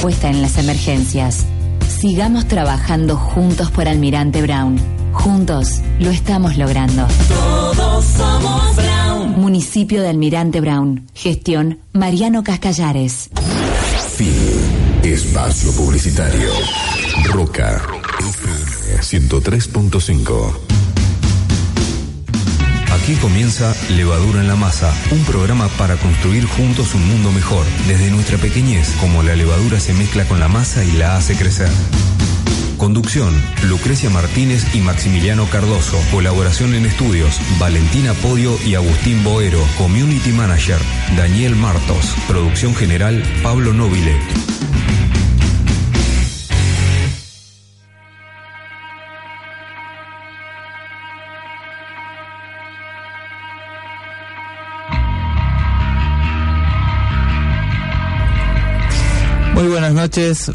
Puesta en las emergencias. Sigamos trabajando juntos por Almirante Brown. Juntos lo estamos logrando. Todos somos Brown. Municipio de Almirante Brown. Gestión Mariano Cascallares. Fin. Espacio Publicitario. Roca. FM 103.5. Aquí comienza Levadura en la Masa, un programa para construir juntos un mundo mejor, desde nuestra pequeñez, como la levadura se mezcla con la masa y la hace crecer. Conducción, Lucrecia Martínez y Maximiliano Cardoso. Colaboración en estudios, Valentina Podio y Agustín Boero. Community Manager, Daniel Martos. Producción general, Pablo Nobile. Noches.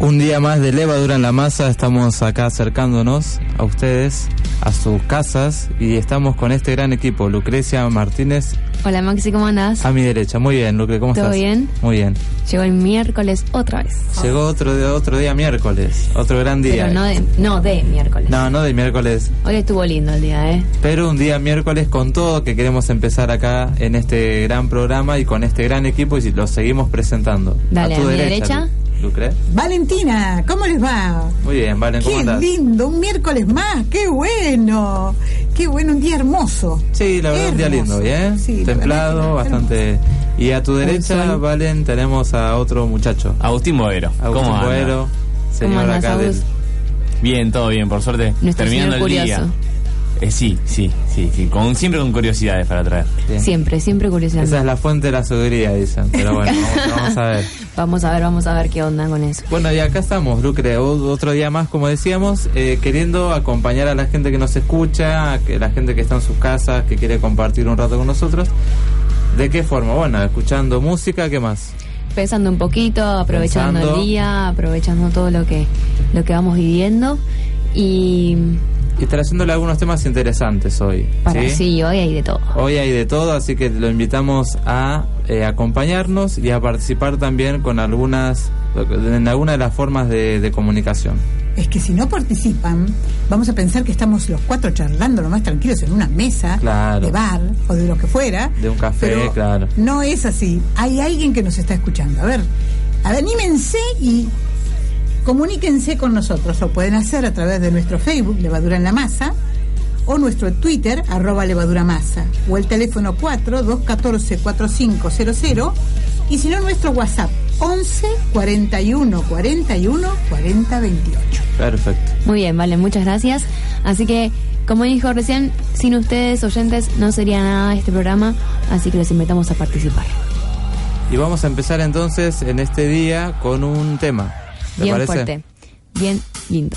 Un día más de levadura en la masa. Estamos acá acercándonos a ustedes, a sus casas, y estamos con este gran equipo. Lucrecia Martínez, Hola Maxi, ¿cómo andás? a mi derecha. Muy bien, Lucre, ¿cómo ¿Todo estás? bien? Muy bien. Llegó el miércoles otra vez. Llegó otro, día- otro día miércoles, otro gran día. Pero no de, no de miércoles. no, no de miércoles, Hoy estuvo lindo el día, ¿eh? pero un día miércoles con todo que queremos empezar acá en este gran programa y con este gran equipo y lo seguimos presentando. Dale, a tu a mi derecha. derecha. Lu- Lucre. Valentina, ¿cómo les va? Muy bien, Valen, ¿cómo Qué andás? lindo, un miércoles más, qué bueno, qué bueno, un día hermoso. Sí, la verdad, un día lindo, ¿bien? Sí, la Templado, bastante. Y a tu derecha. Valen, tenemos a otro muchacho. Agustín Boero. Agustín ¿Cómo? Boero, señor andás, acá del. Bien, todo bien, por suerte. Nuestro terminando señor el curioso. día. Eh, sí, sí, sí, sí. Con, siempre con curiosidades para traer. Bien. Siempre, siempre curiosidad. Esa es la fuente de la sabiduría, dicen. Pero bueno, vamos, vamos a ver. Vamos a ver, vamos a ver qué onda con eso. Bueno, y acá estamos, Lucre, otro día más, como decíamos, eh, queriendo acompañar a la gente que nos escucha, a que la gente que está en sus casas, que quiere compartir un rato con nosotros. ¿De qué forma? Bueno, escuchando música, ¿qué más? Pensando un poquito, aprovechando Pensando. el día, aprovechando todo lo que lo que vamos viviendo y Y trayéndole algunos temas interesantes hoy. para ¿sí? sí, hoy hay de todo. Hoy hay de todo, así que lo invitamos a eh, acompañarnos y a participar también con algunas, en alguna de las formas de, de comunicación. Es que si no participan, vamos a pensar que estamos los cuatro charlando lo más tranquilos en una mesa Claro. de bar o de lo que fuera. De un café, pero claro. No es así. Hay alguien que nos está escuchando. A ver, a ver, anímense y comuníquense con nosotros. Lo pueden hacer a través de nuestro Facebook, Levadura en la Masa, o nuestro Twitter, arroba levadura masa, o el teléfono 4 214 4500 y si no nuestro WhatsApp 11 41 41 40 28. Perfecto. Muy bien, vale, muchas gracias. Así que, como dijo recién, sin ustedes, oyentes, no sería nada este programa, así que los invitamos a participar. Y vamos a empezar entonces en este día con un tema. ¿Te Bien parece? fuerte, bien lindo.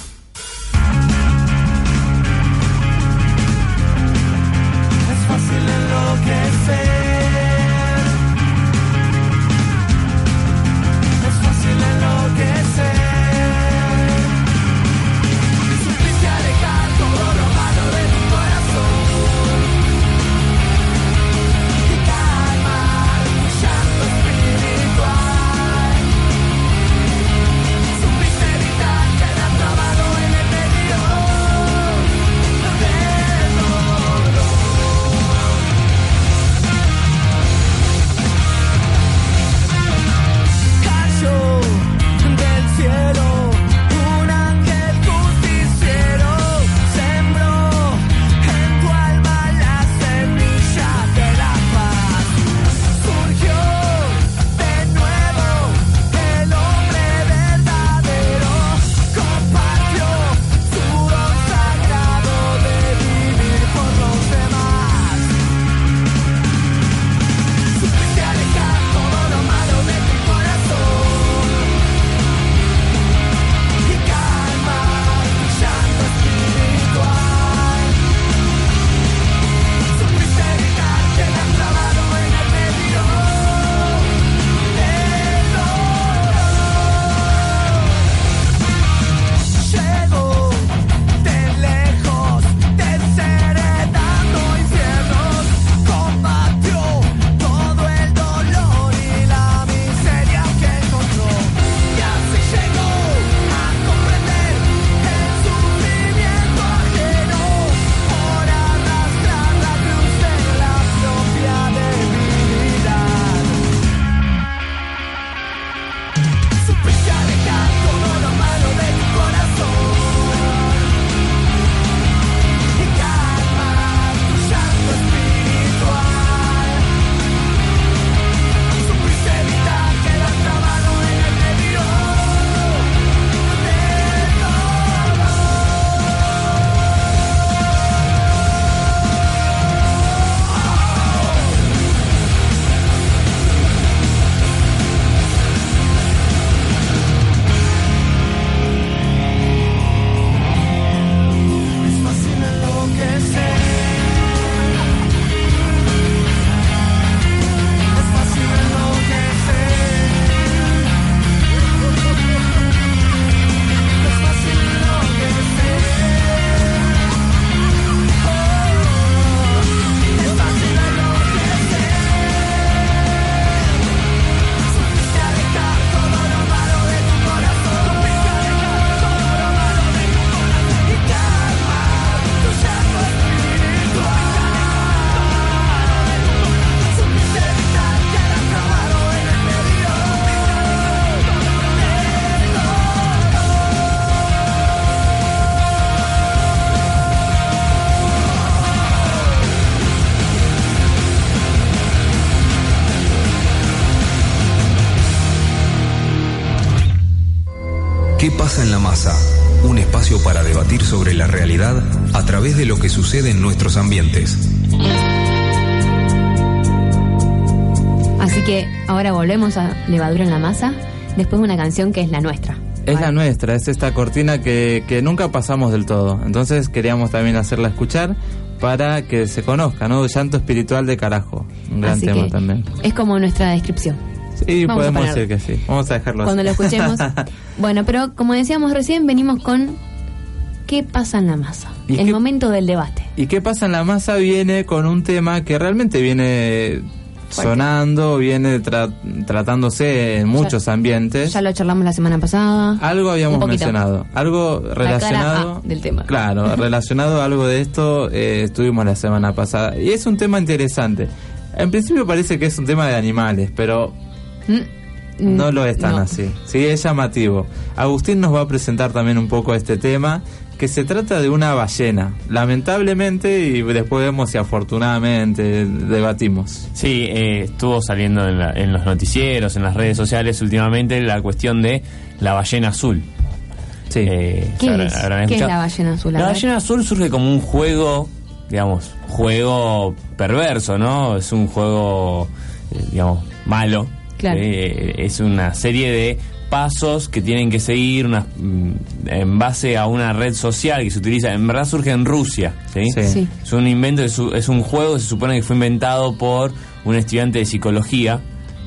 Sucede en nuestros ambientes. Así que ahora volvemos a Levadura en la Masa, después de una canción que es la nuestra. Es la nuestra, es esta cortina que, que nunca pasamos del todo. Entonces queríamos también hacerla escuchar para que se conozca, ¿no? Llanto espiritual de carajo. Un gran Así tema que también. Es como nuestra descripción. Sí, Vamos podemos decir que sí. Vamos a dejarlo Cuando así. lo escuchemos. bueno, pero como decíamos recién, venimos con ¿Qué pasa en la masa? ¿Y El qué- momento del debate. ¿Y qué pasa en la masa? Viene con un tema que realmente viene sonando, viene tra- tratándose en muchos ambientes. Ya lo charlamos la semana pasada. Algo habíamos mencionado, algo relacionado del tema. Claro, relacionado a algo de esto eh, estuvimos la semana pasada y es un tema interesante. En principio parece que es un tema de animales, pero Mm, no lo es tan no. así. Sí, es llamativo. Agustín nos va a presentar también un poco este tema, que se trata de una ballena. Lamentablemente, y después vemos si afortunadamente debatimos. Sí, eh, estuvo saliendo en, la- en los noticieros, en las redes sociales últimamente la cuestión de la ballena azul. Sí. Eh, ¿Qué, habrán- es? habrán ¿Qué es escuchado. la ballena azul? La ballena azul surge como un juego, digamos, juego perverso, ¿no? Es un juego, eh, digamos, malo. Claro. Eh, es una serie de pasos que tienen que seguir una- mm, en base a una red social que se utiliza. En verdad surge en Rusia, ¿sí? Sí. Sí. Es un invento, es un, juego que se supone que fue inventado por un estudiante de psicología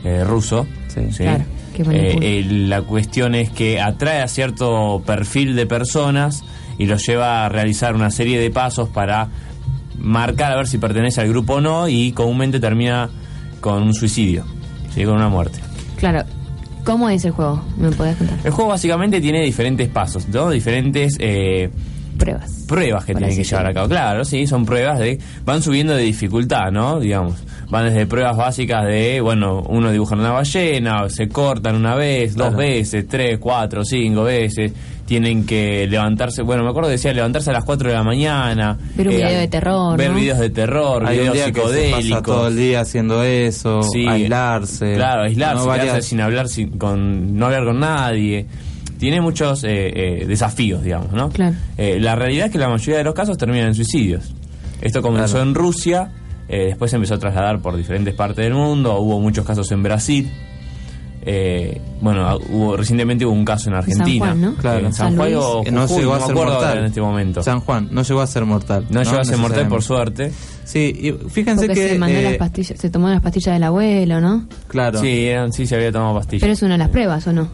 eh, ruso. Sí. Claro. Eh, la cuestión es que atrae a cierto perfil de personas y los lleva a realizar una serie de pasos para marcar a ver si pertenece al grupo o no y comúnmente termina con un suicidio, ¿sí? con una muerte. Claro. ¿Cómo es el juego? ¿Me podés contar? El juego básicamente tiene diferentes pasos, ¿no? diferentes eh, Pruebas. pruebas que tienen que llevar a cabo. Claro, sí, son pruebas de. van subiendo de dificultad, ¿no? Digamos. Van desde pruebas básicas de, bueno, uno dibuja una ballena, se cortan una vez, dos Claro. veces, tres, cuatro, cinco veces. Tienen que levantarse, bueno, me acuerdo que decía levantarse a las 4 de la mañana. Ver un video de terror, Ver ¿no? videos de terror, Hay un videos día que se psicodélicos. pasa todo el día haciendo eso, Sí, aislarse. Claro, aislarse, ¿no? quedarse sin hablar, sin, con, no hablar con nadie. Tiene muchos eh, eh, desafíos, digamos, ¿no? Claro. Eh, la realidad es que la mayoría de los casos terminan en suicidios. Esto comenzó Claro. en Rusia, eh, después se empezó a trasladar por diferentes partes del mundo, hubo muchos casos en Brasil. Eh, bueno, hubo recientemente hubo un caso en Argentina. Juan, ¿no? Claro. En San San Juan o Que no Jujuy, llegó a ser mortal en este momento. San Juan, no llegó a ser mortal. no llegó a ser mortal por suerte. Sí, y fíjense Porque que. se mandó eh, las pastillas, se tomó las pastillas del abuelo, ¿no? Claro. Sí, eran- sí, se había tomado pastillas. Pero es una de las pruebas, ¿o no?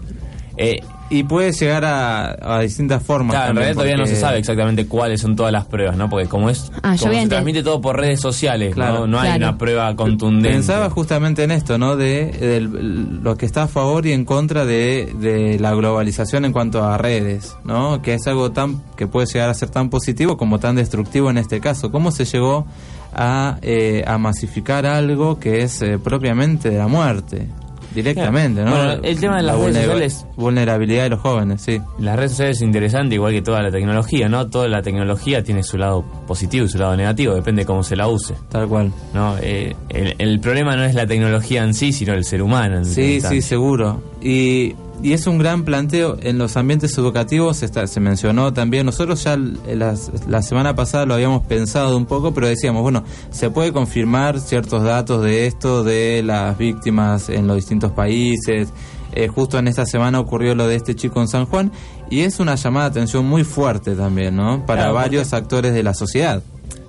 Eh, Y puede llegar a, a distintas formas. Claro, en realidad todavía no se sabe exactamente cuáles son todas las pruebas, ¿no? Porque como es Ah, como se transmite todo por redes sociales, Claro. ¿no? No hay Claro. una prueba contundente. Pensaba justamente en esto, ¿no? De, del- lo que está a favor y en contra de, de la globalización en cuanto a redes, ¿no? Que es algo tan que puede llegar a ser tan positivo como tan destructivo en este caso. ¿Cómo se llegó a, eh, a masificar algo que es eh, propiamente de la muerte? Directamente, ¿no? Bueno, el tema de las La redes sociales- Vulnerabilidad de los jóvenes, sí. Las redes sociales es interesante, igual que toda la tecnología, ¿no? Toda la tecnología tiene su lado positivo y su lado negativo, depende de cómo se la use, Tal cual. ¿no? Eh, el, el problema no es la tecnología en sí, sino el ser humano. en Sí, última sí, seguro. Y, y es un gran planteo en los ambientes educativos, está, se mencionó también, nosotros ya l- las- la semana pasada lo habíamos pensado un poco, pero decíamos, bueno, se puede confirmar ciertos datos de esto, de las víctimas en los distintos países. Eh, justo en esta semana ocurrió lo de este chico en San Juan y es una llamada de atención muy fuerte también, ¿no? Para Claro, porque- varios actores de la sociedad.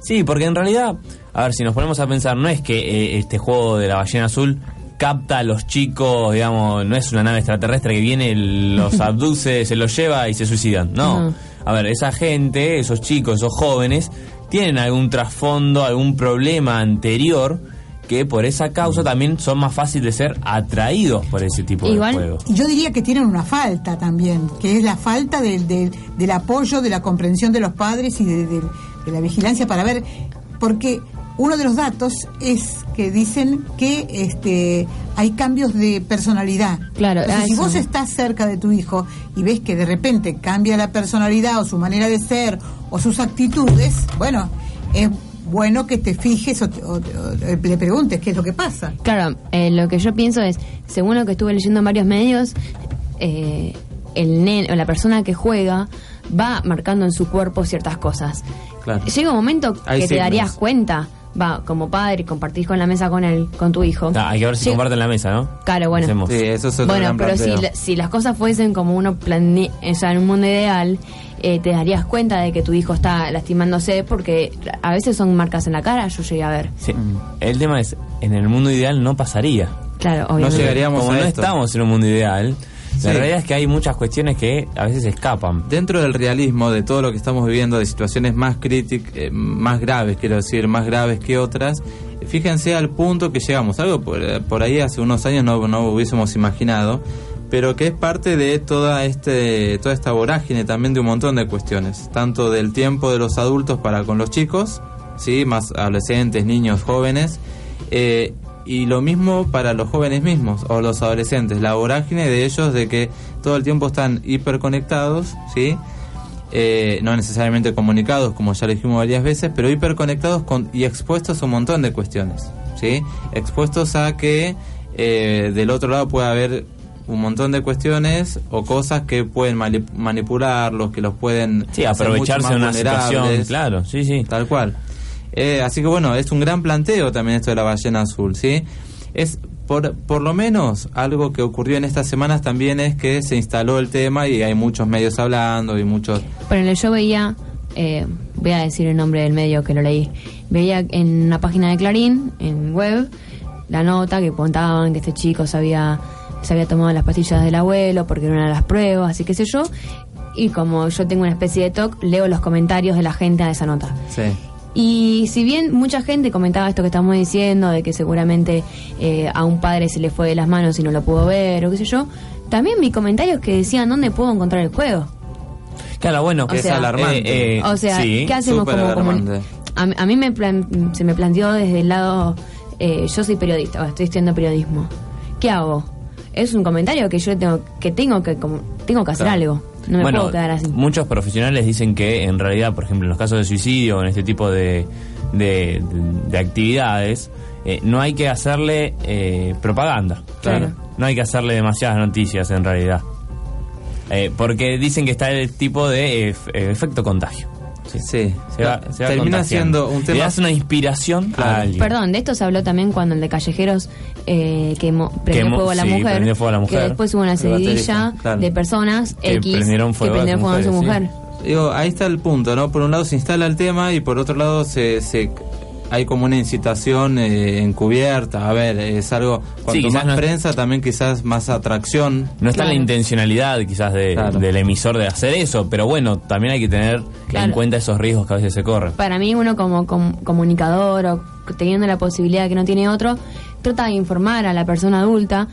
Sí, porque en realidad, a ver, si nos ponemos a pensar, no es que eh, este juego de la ballena azul capta a los chicos, digamos, no es una nave extraterrestre que viene, los abduce, se los lleva y se suicidan. No. A ver, esa gente, esos chicos, esos jóvenes, tienen algún trasfondo, algún problema anterior que por esa causa también son más fáciles de ser atraídos por ese tipo Igual- de juegos. Y yo diría que tienen una falta también, que es la falta del, del, del apoyo, de la comprensión de los padres y de, de- de la vigilancia para ver, porque uno de los datos es que dicen que este hay cambios de personalidad. Claro, Entonces, ah, si vos estás cerca de tu hijo y ves que de repente cambia la personalidad o su manera de ser o sus actitudes, bueno, es bueno que te fijes o, te- o- o le preguntes qué es lo que pasa. Claro, eh, lo que yo pienso es, según lo que estuve leyendo en varios medios, eh, el nen o la persona que juega va marcando en su cuerpo ciertas cosas. Claro. Llega un momento Hay que te signos. darías cuenta, va, como padre, compartís con la mesa con él, con tu hijo. Ah, hay que ver si Llega- comparten la mesa, ¿no? Claro, bueno. Hacemos. Sí, eso es otro Bueno, gran pero si, la- si las cosas fuesen como uno planea, o sea, en un mundo ideal, eh, te darías cuenta de que tu hijo está lastimándose porque a veces son marcas en la cara, yo llegué a ver. Sí. El tema es, en el mundo ideal no pasaría. Claro, obviamente. llegaríamos Como a no esto. estamos en un mundo ideal, Sí. la realidad es que hay muchas cuestiones que a veces escapan. Dentro del realismo de todo lo que estamos viviendo, de situaciones más críticas, eh, más graves, quiero decir, más graves que otras, fíjense al punto que llegamos, algo por, eh, por ahí hace unos años no, no hubiésemos imaginado, pero que es parte de toda, este, toda esta vorágine también de un montón de cuestiones, tanto del tiempo de los adultos para con los chicos, ¿sí? más adolescentes, niños, jóvenes, eh, y lo mismo para los jóvenes mismos o los adolescentes, la vorágine de ellos de que todo el tiempo están hiperconectados, ¿sí? Eh, no necesariamente comunicados, como ya lo dijimos varias veces, pero hiperconectados con, y expuestos a un montón de cuestiones, ¿sí? Expuestos a que eh, del otro lado puede haber un montón de cuestiones o cosas que pueden mani- manipularlos, que los pueden Sí, aprovecharse de una situación, claro, sí, sí. Tal cual. Eh, así que bueno, es un gran planteo también esto de la ballena azul, ¿sí? Es por, por lo menos algo que ocurrió en estas semanas también es que se instaló el tema y hay muchos medios hablando y muchos... Pero yo veía, eh, voy a decir el nombre del medio que lo leí, veía en una página de Clarín, en web, la nota que contaban que este chico se había, se había tomado las pastillas del abuelo porque era una de las pruebas y qué sé yo. Y como yo tengo una especie de talk, leo los comentarios de la gente a esa nota. Sí. Y si bien mucha gente comentaba esto que estamos diciendo, de que seguramente eh, a un padre se le fue de las manos y no lo pudo ver, o qué sé yo, también vi comentarios que decían dónde puedo encontrar el juego. Claro, bueno, O sea, eh, eh, o sea, sí. ¿qué hacemos como alarmante. comuni- a, mí- a mí me plan- se me planteó desde el lado, eh, yo soy periodista, o estoy estudiando periodismo. ¿Qué hago? Es un comentario que yo tengo que tengo que como- tengo que hacer Claro. algo. No me bueno, puedo quedar así. muchos profesionales dicen que en realidad, por ejemplo, en los casos de suicidio o en este tipo de, de, de actividades, eh, no hay que hacerle eh, propaganda. Claro. No hay que hacerle demasiadas noticias en realidad. Eh, porque dicen que está el tipo de efecto contagio. Sí. Se va, se va Termina siendo un Le tema... das una inspiración a alguien. Perdón, de esto se habló también cuando el de Callejeros eh, quemó, prendió Quemó- fuego a la sí, mujer. prendió fuego a la mujer. Que después hubo una seguidilla claro. de personas Que X prendieron fuego que a prendieron fuego a su mujer. Digo, ahí está el punto, ¿no? Por un lado se instala el tema y por otro lado se, se hay como una incitación eh, encubierta. A ver, es algo cuanto más no es- prensa también quizás más atracción. No está la Claro. intencionalidad quizás de- Claro. del emisor de hacer eso, pero bueno, también hay que tener Claro. en cuenta esos riesgos que a veces se corren. Para mí uno como com- comunicador o teniendo la posibilidad que no tiene otro, trata de informar a la persona adulta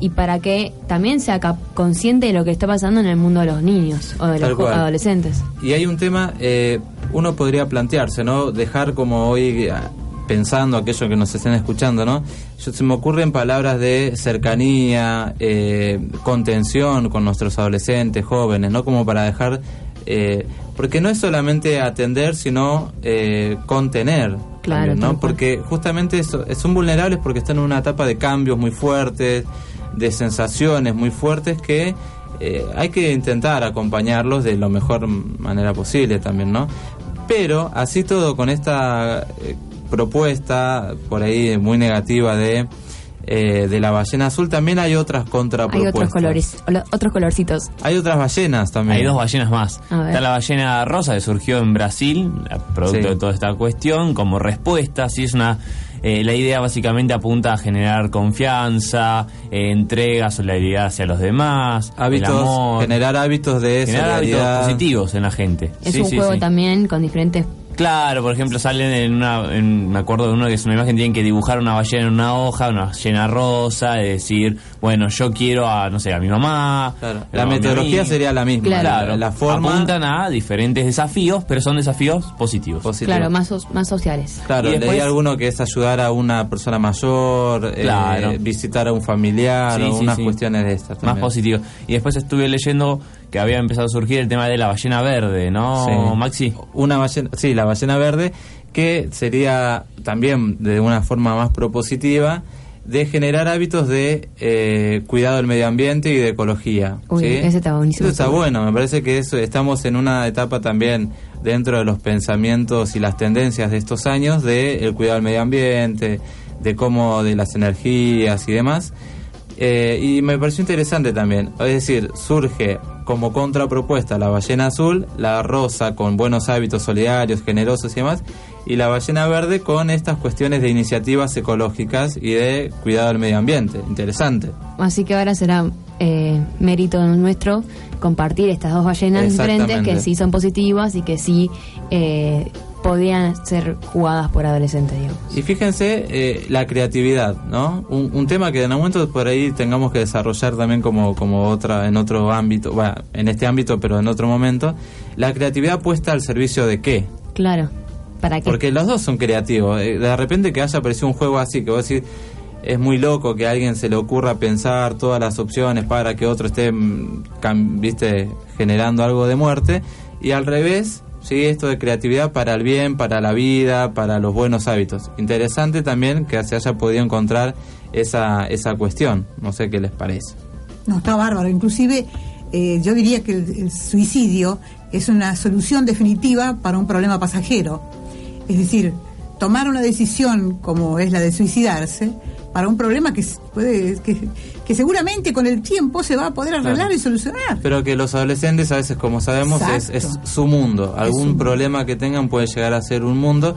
y para que también sea consciente de lo que está pasando en el mundo de los niños o de Tal los cual. adolescentes. Y hay un tema, eh, uno podría plantearse, ¿no? Dejar como hoy ah, pensando aquellos que nos estén escuchando, ¿no? Yo, se me ocurren palabras de cercanía, eh, contención con nuestros adolescentes, jóvenes, ¿no? Como para dejar, eh, porque no es solamente atender, sino eh, contener. Claro, también, ¿no? Porque justamente eso, son vulnerables porque están en una etapa de cambios muy fuertes, de sensaciones muy fuertes que eh, hay que intentar acompañarlos de la mejor manera posible también, ¿no? Pero así todo con esta eh, propuesta por ahí muy negativa de eh, de la ballena azul también hay otras Hay contrapropuestas. otros colores, olo- otros colorcitos. Hay otras ballenas también. Hay dos ballenas más. A ver. Está la ballena rosa que surgió en Brasil, producto Sí. de toda esta cuestión, como respuesta. Sí, es una. Eh, la idea básicamente apunta a generar confianza, eh, entrega, solidaridad hacia los demás, el hábitos, amor, generar hábitos de generar hábitos solidaridad. positivos en la gente. Es Sí, un sí, juego sí. también con diferentes Claro, por ejemplo, salen en una. en- me acuerdo de uno que es una imagen, tienen que dibujar una ballena en una hoja, una ballena rosa, y decir, bueno, yo quiero a, no sé, a mi mamá. Claro, La metodología sería la misma. Claro. La, la forma Apuntan a diferentes desafíos, pero son desafíos positivos. positiva. Claro, más, más sociales. Claro, Y después- leí alguno que es ayudar a una persona mayor, eh, Claro. visitar a un familiar, Sí, o sí, unas sí. cuestiones de estas Más también. positivo. Y después estuve leyendo que había empezado a surgir el tema de la ballena verde, ¿no, Sí. Maxi? Una ballena, sí, la ballena verde, que sería también de una forma más propositiva, de generar hábitos de eh, cuidado del medio ambiente y de ecología. Uy, ¿sí? ese está buenísimo. Eso está bueno, me parece que eso, estamos en una etapa también dentro de los pensamientos y las tendencias de estos años de el cuidado del medio ambiente, de cómo de las energías y demás. Eh, y me pareció interesante también, es decir, surge como contrapropuesta la ballena azul, la rosa con buenos hábitos solidarios, generosos y demás, y la ballena verde con estas cuestiones de iniciativas ecológicas y de cuidado del medio ambiente. Interesante. Así que ahora será eh, mérito nuestro compartir estas dos ballenas diferentes que sí son positivas y que sí eh, podían ser jugadas por adolescentes, digamos. Y fíjense eh, la creatividad, ¿no? Un, un tema que en algún momento por ahí tengamos que desarrollar también como, como otra, en otro ámbito, bueno, en este ámbito, pero en otro momento. La creatividad puesta al servicio de qué? Claro. ¿Para qué? Porque los dos son creativos. Eh, De repente que haya aparecido un juego así, que vos decís, es muy loco que a alguien se le ocurra pensar todas las opciones para que otro esté, mm, viste, generando algo de muerte. Y al revés, sí, esto de creatividad para el bien, para la vida, para los buenos hábitos. Interesante también que se haya podido encontrar esa, esa cuestión. No sé qué les parece. No, está bárbaro. Inclusive, eh, yo diría que el suicidio es una solución definitiva para un problema pasajero. Es decir, tomar una decisión como es la de suicidarse para un problema que puede que, que seguramente con el tiempo se va a poder arreglar Claro. y solucionar. Pero que los adolescentes a veces, como sabemos, es, es su mundo. Algún su- problema que tengan puede llegar a ser un mundo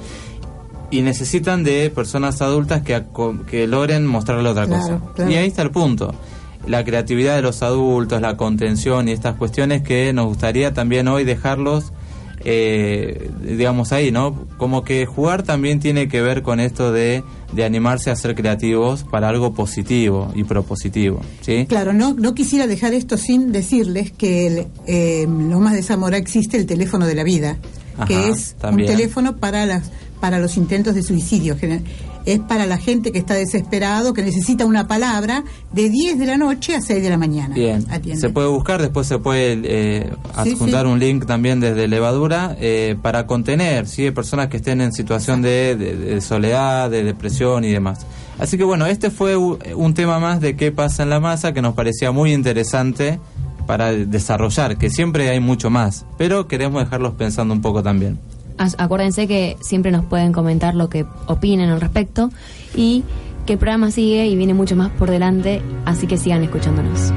y necesitan de personas adultas que, que logren mostrarle otra Claro, cosa. claro. Y ahí está el punto. La creatividad de los adultos, la contención y estas cuestiones que nos gustaría también hoy dejarlos, eh, digamos ahí, ¿no? Como que jugar también tiene que ver con esto de, de animarse a ser creativos para algo positivo y propositivo, ¿sí? Claro, no, no quisiera dejar esto sin decirles que el, eh, en Lomas de Zamora existe el teléfono de la vida, que es también. un teléfono para las para los intentos de suicidio. Es para la gente que está desesperado, que necesita una palabra de 10 de la noche a 6 de la mañana. Bien, Atiende. se puede buscar, después se puede eh, adjuntar sí. un link también desde Levadura eh, para contener, ¿sí? Personas que estén en situación de, de- de soledad, de depresión y demás. Así que bueno, este fue un tema más de qué pasa en la masa que nos parecía muy interesante para desarrollar, que siempre hay mucho más, pero queremos dejarlos pensando un poco también. Acuérdense que siempre nos pueden comentar lo que opinen al respecto y que el programa sigue y viene mucho más por delante, así que sigan escuchándonos.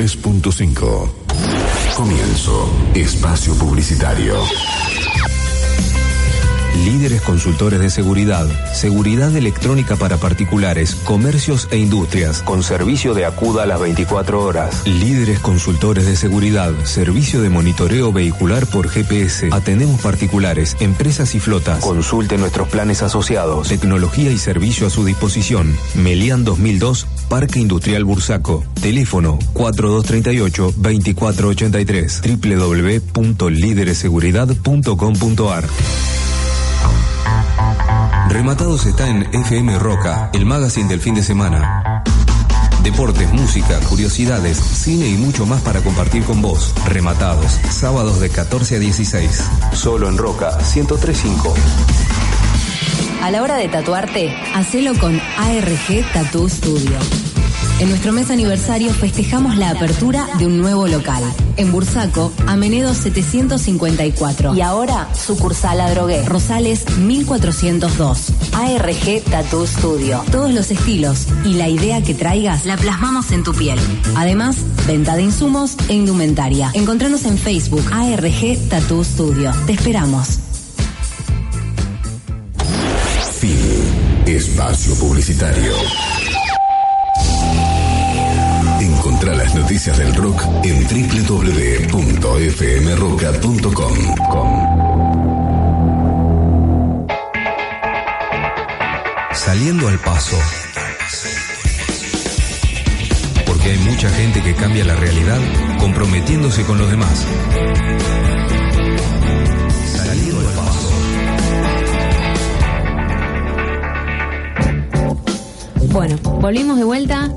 103.5. Comienzo. Espacio Publicitario. Líderes consultores de seguridad, seguridad electrónica para particulares, comercios e industrias, con servicio de acuda a las 24 horas. Líderes consultores de seguridad, servicio de monitoreo vehicular por GPS. Atendemos particulares, empresas y flotas. Consulte nuestros planes asociados. Tecnología y servicio a su disposición. Melian 2002, Parque Industrial Bursaco. Teléfono 4238-2483. www.lidereseguridad.com.ar Rematados está en FM Roca, el magazine del fin de semana. Deportes, música, curiosidades, cine y mucho más para compartir con vos. Rematados, sábados de 14 a 16. Solo en Roca 1035. A la hora de tatuarte, hacelo con ARG Tattoo Studio. En nuestro mes aniversario festejamos la apertura de un nuevo local. En Bursaco, Amenedo 754. Y ahora, sucursal a Drogué, Rosales 1402. ARG Tattoo Studio. Todos los estilos y la idea que traigas la plasmamos en tu piel. Además, venta de insumos e indumentaria. Encontranos en Facebook ARG Tattoo Studio. Te esperamos. Espacio Publicitario. Encontrá las noticias del rock en www.fmroca.com. Saliendo al paso. Porque hay mucha gente que cambia la realidad comprometiéndose con los demás. Bueno, volvimos de vuelta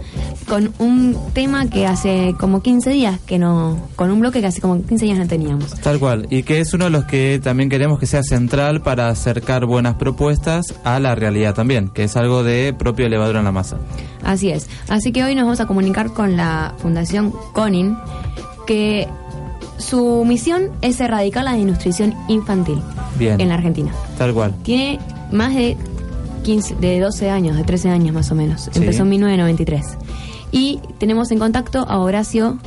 con un tema que hace como 15 días que no. con un bloque que hace como 15 días no teníamos. Tal cual, y que es uno de los que también queremos que sea central para acercar buenas propuestas a la realidad también, que es algo de propio levadura en la masa. Así es. Así que hoy nos vamos a comunicar con la Fundación CONIN, que su misión es erradicar la desnutrición infantil Bien. en la Argentina. Tal cual. Tiene más de 15, de 12 años, de 13 años más o menos. Sí. Empezó en 1993. Y tenemos en contacto a Horacio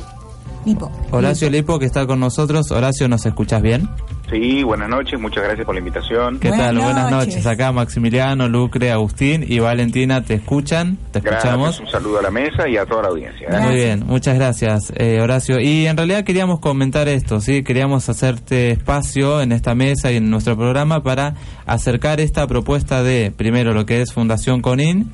Lipo. Horacio Lipo, que está con nosotros. Horacio, ¿nos escuchas bien? Sí, buenas noches, muchas gracias por la invitación. ¿Qué Buenas tal? Buenas noches. Acá Maximiliano, Lucre, Agustín y Valentina te escuchan, te escuchamos. Gracias, un saludo a la mesa y a toda la audiencia. ¿eh? Muy bien, muchas gracias, eh, Horacio. Y en realidad queríamos comentar esto, ¿sí? Queríamos hacerte espacio en esta mesa y en nuestro programa para acercar esta propuesta de, primero, lo que es Fundación Conin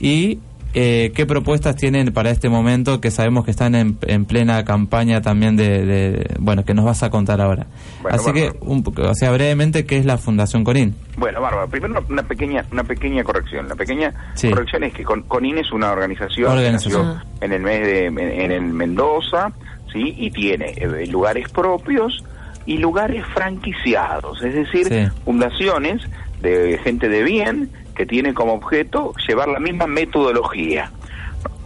y eh, qué propuestas tienen para este momento que sabemos que están en, en plena campaña también de, de- bueno, que nos vas a contar ahora. Bueno, Así que, bárbaro. un, o sea, brevemente, ¿qué es la Fundación Conin? Bueno, Bárbara, primero una- pequeña una pequeña corrección. La pequeña Sí. corrección es que con, CONIN es una organización, Organización. que nació en el mes de en, en el Mendoza, ¿sí? Y tiene eh, lugares propios y lugares franquiciados, es decir, Sí. fundaciones de gente de bien que tiene como objeto llevar la misma metodología.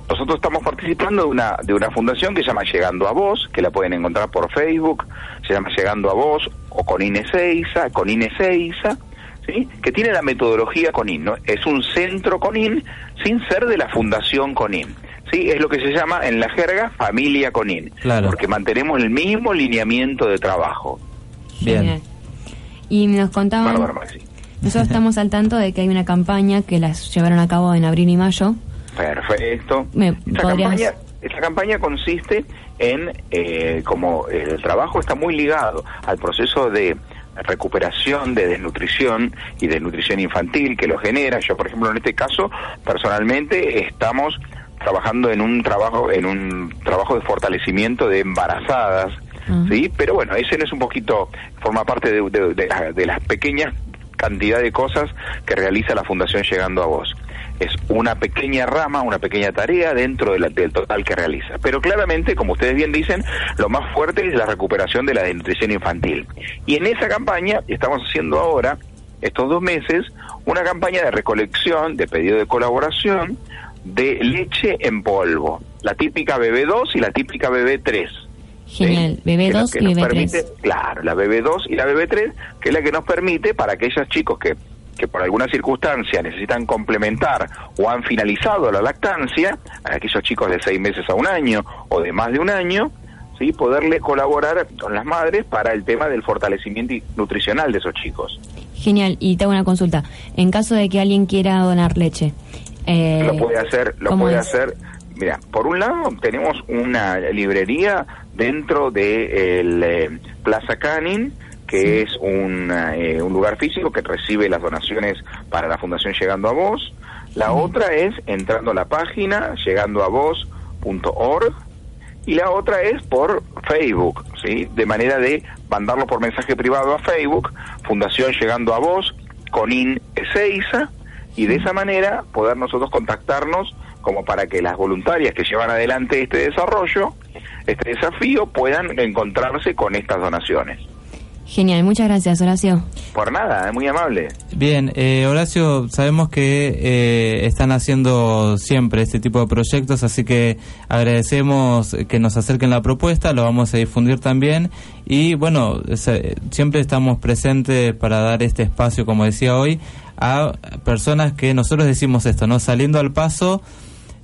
Nosotros estamos participando de una, de una fundación que se llama Llegando a Vos, que la pueden encontrar por Facebook, se llama Llegando a Vos, o con Ineseiza, con Ineseiza, ¿sí? que tiene la metodología CONIN, ¿no? Es un centro CONIN sin ser de la fundación CONIN. ¿sí? Es lo que se llama en la jerga familia CONIN, Claro. porque mantenemos el mismo lineamiento de trabajo. Bien. Genial. Y nos contaban, Bárbaro, Maxi. Nosotros estamos al tanto de que hay una campaña que las llevaron a cabo en abril y mayo. Perfecto. Me- esta, podrías- campaña, esta campaña consiste en, eh, como el trabajo está muy ligado al proceso de recuperación de desnutrición y desnutrición infantil que lo genera. Yo, por ejemplo, en este caso, personalmente, estamos trabajando en un trabajo en un trabajo de fortalecimiento de embarazadas, Ah. sí, pero bueno, ese no es un poquito forma parte de, de- de la- de las pequeñas cantidad de cosas que realiza la Fundación Llegando a Vos. Es una pequeña rama, una pequeña tarea dentro de la- del total que realiza. Pero claramente, como ustedes bien dicen, lo más fuerte es la recuperación de la desnutrición infantil. Y en esa campaña estamos haciendo ahora, estos dos meses, una campaña de recolección, de pedido de colaboración de leche en polvo. La típica BB2 y la típica BB3. Genial, ¿sí? bebé Que 2 que y nos bebé permite- 3. Claro, la BB2 y la BB3, que es la que nos permite para aquellos chicos que que por alguna circunstancia necesitan complementar o han finalizado la lactancia, a aquellos chicos de seis meses a un año o de más de un año, ¿sí? poderle colaborar con las madres para el tema del fortalecimiento nutricional de esos chicos. Genial. Y te hago una consulta. En caso de que alguien quiera donar leche, eh, lo puede hacer, lo ¿cómo puede es? hacer. Mira, por un lado tenemos una librería dentro de el, eh, Plaza Canin, que es un, eh, un lugar físico que recibe las donaciones para la Fundación Llegando a Vos. La otra es entrando a la página llegandoavos.org y la otra es por Facebook, ¿sí? De manera de mandarlo por mensaje privado a Facebook, Fundación Llegando a Vos, con IN Ezeiza, y de esa manera poder nosotros contactarnos como para que las voluntarias que llevan adelante este desarrollo, este desafío, puedan encontrarse con estas donaciones. Genial. Muchas gracias, Horacio. Por nada, es muy amable. Bien, eh, Horacio, sabemos que eh, están haciendo siempre este tipo de proyectos, así que agradecemos que nos acerquen la propuesta, lo vamos a difundir también y bueno, se- siempre estamos presentes para dar este espacio, como decía hoy, a personas que nosotros decimos esto, ¿no? Saliendo al paso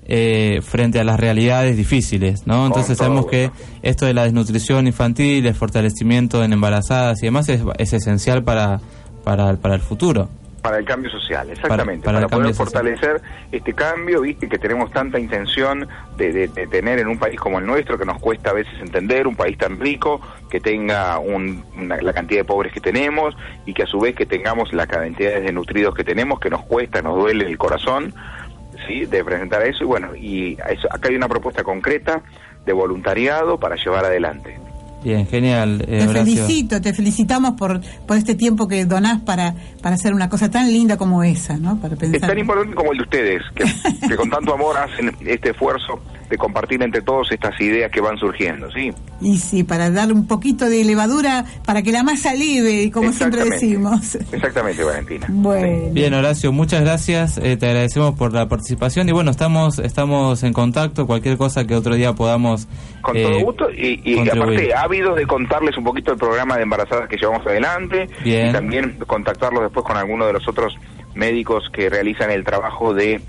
eh, frente a las realidades difíciles, ¿no? Entonces sabemos que esto de la desnutrición infantil, el fortalecimiento en embarazadas y demás es, es esencial para, para, para el futuro. Para el cambio social, exactamente. para poder fortalecer este cambio, viste, que tenemos tanta intención de, de- de tener en un país como el nuestro, que nos cuesta a veces entender, un país tan rico, que tenga un- una- la cantidad de pobres que tenemos y que a su vez que tengamos la cantidad de nutridos que tenemos, que nos cuesta, nos duele el corazón, ¿sí? De presentar eso. Y bueno, y a eso- acá hay una propuesta concreta de voluntariado para llevar adelante. Bien, genial, eh, Te Horacio. felicito, te felicitamos por, por este tiempo que donás para, para hacer una cosa tan linda como esa, ¿no? Para Es tan importante como el de ustedes, que, que con tanto amor hacen este esfuerzo de compartir entre todos estas ideas que van surgiendo, ¿sí? Y sí, para dar un poquito de levadura para que la masa leve, como siempre decimos. Exactamente, Valentina. Bueno. Bien, Horacio, muchas gracias. eh, te agradecemos por la participación y bueno, estamos estamos en contacto. Cualquier cosa que otro día podamos. Con eh, todo gusto y, y aparte ávidos de contarles un poquito el programa de embarazadas que llevamos adelante Bien. y también contactarlos después con alguno de los otros médicos que realizan el trabajo de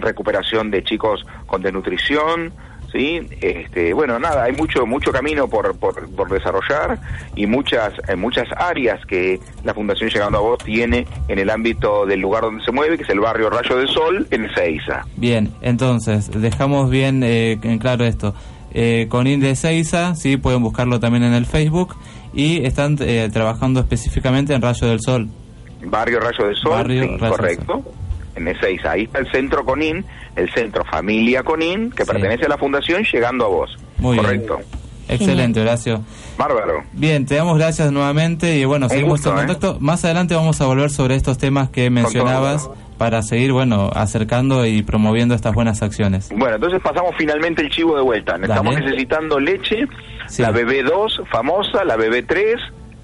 recuperación de chicos con desnutrición, ¿sí? Este, bueno, nada, hay mucho mucho camino por, por, por desarrollar y muchas eh, muchas áreas que la Fundación Llegando a Vos tiene en el ámbito del lugar donde se mueve, que es el barrio Rayo del Sol, en Ezeiza. Bien, entonces, dejamos bien eh, en claro esto. Eh, con Inde Seiza, sí, pueden buscarlo también en el Facebook y están eh, trabajando específicamente en Rayo del Sol. Barrio Rayo del Sol, Barrio sí, Rayo del correcto. En Ezeiza, ahí está el centro Conin, el centro Familia Conin, que Sí. pertenece a la Fundación Llegando a Vos. Muy correcto. bien. Excelente, Horacio. Bárbaro. Bien, te damos gracias nuevamente y bueno, Un seguimos gusto, en ¿eh? contacto. Más adelante vamos a volver sobre estos temas que mencionabas para seguir, bueno, acercando y promoviendo estas buenas acciones. Bueno, entonces pasamos finalmente el chivo de vuelta. Estamos Dale. necesitando leche, Sí. la BB2 famosa, la BB3,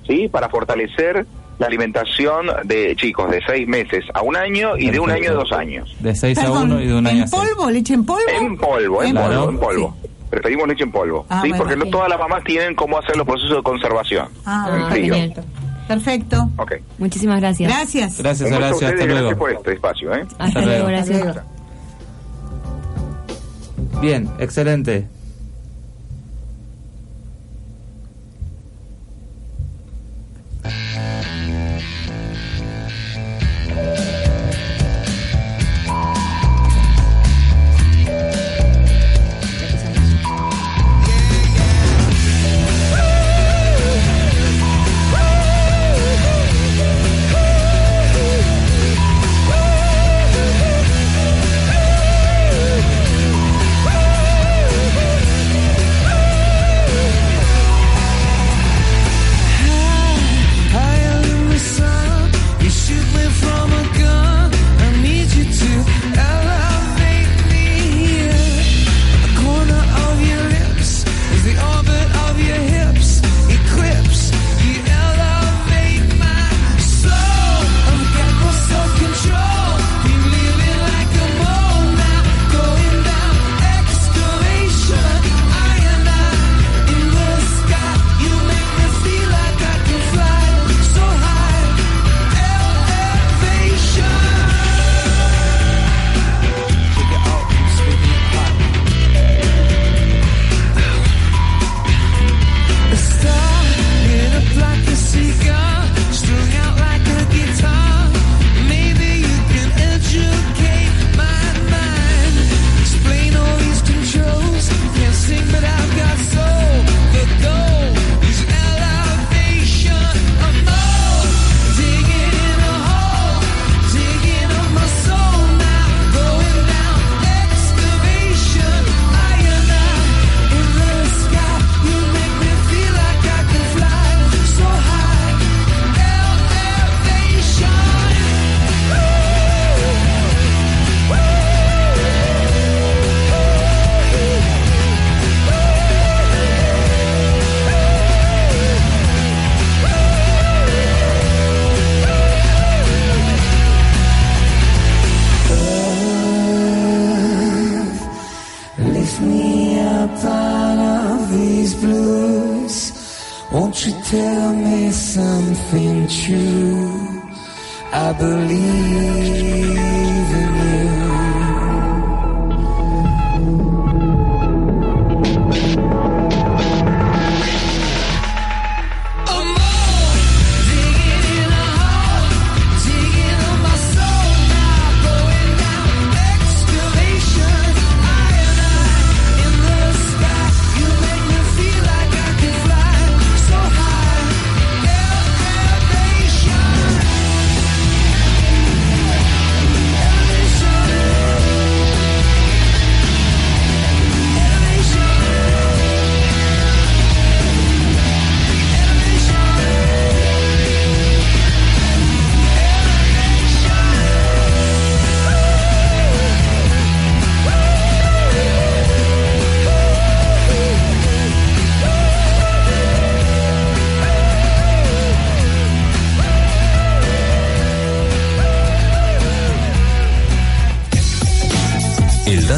¿sí? Para fortalecer la alimentación de chicos de seis meses a un año y de un año a dos años. De 6 a 1 y de un año a ¿En 6. polvo? ¿Leche en polvo? En polvo, en Claro. polvo, en polvo. Preferimos leche en polvo, Ah, ¿sí? bueno, Porque no todas las mamás tienen cómo hacer los procesos de conservación. Ah, en. Perfecto. Ok. Muchísimas gracias. Gracias. Gracias, ustedes, Hasta gracias luego. por este espacio, ¿eh? Hasta, Hasta luego, luego. gracias. Bien, excelente.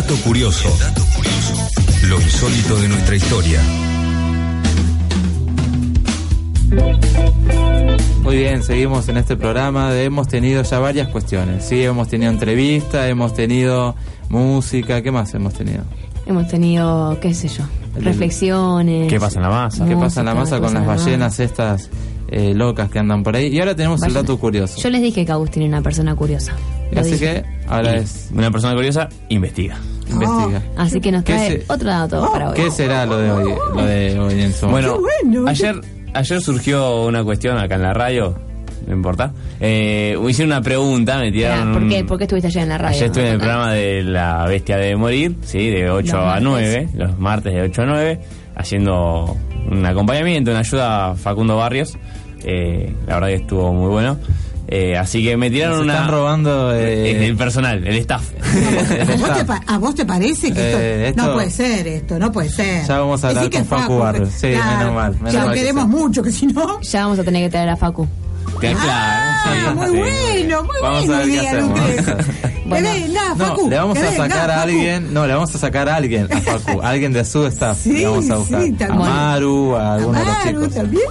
Dato curioso. Lo insólito de nuestra historia. Muy bien, seguimos en este programa. de- Hemos tenido ya varias cuestiones. Sí, hemos tenido entrevistas, hemos tenido música. ¿Qué más hemos tenido? Hemos tenido, qué sé yo, reflexiones. ¿Qué pasa en la masa? ¿Qué pasa en la masa con las en la ballenas estas eh, locas que andan por ahí? Y ahora tenemos el Ballena. dato curioso. Yo les dije que Agustín era una persona curiosa. Lo Así dije. que ahora Y es Una persona curiosa investiga. investiga. Así que nos ¿Qué trae se- otro dato para hoy. ¿Qué será lo de hoy? Lo de hoy en su Bueno, bueno. ayer, ayer surgió una cuestión acá en la radio, no importa. Eh, hicieron una pregunta, me tiraron. ¿por, qué, ¿Por qué estuviste ayer en la radio? Ayer estuve en el programa de La Bestia de Morir, sí, de 8 Los a martes. 9, los martes de 8 a 9, haciendo un acompañamiento, una ayuda a Facundo Barrios. Eh, la verdad que estuvo muy bueno. Eh, así que me tiraron Se una. están robando eh, el personal, el staff. el ¿A vos, te, staff. pa- a vos te parece que esto, Eh, esto- no puede ser esto, no puede ser? Ya vamos a hablar Decí que con Facu Facu, Barrios. Sí, menos mal, menos ya mal lo que queremos sea. mucho, que si no... Ya vamos a tener que traer a Facu. Que claro, Ah, sí, muy sí. bueno, muy Vamos buena idea. Lucrecia. Bueno. Que venga, No, Facu, le vamos que a venga, sacar a Facu. alguien, no, le vamos a sacar a alguien, a Facu, a alguien de su staff, Sí, le vamos a buscar. sí, a. Maru, a alguno de los chicos. también.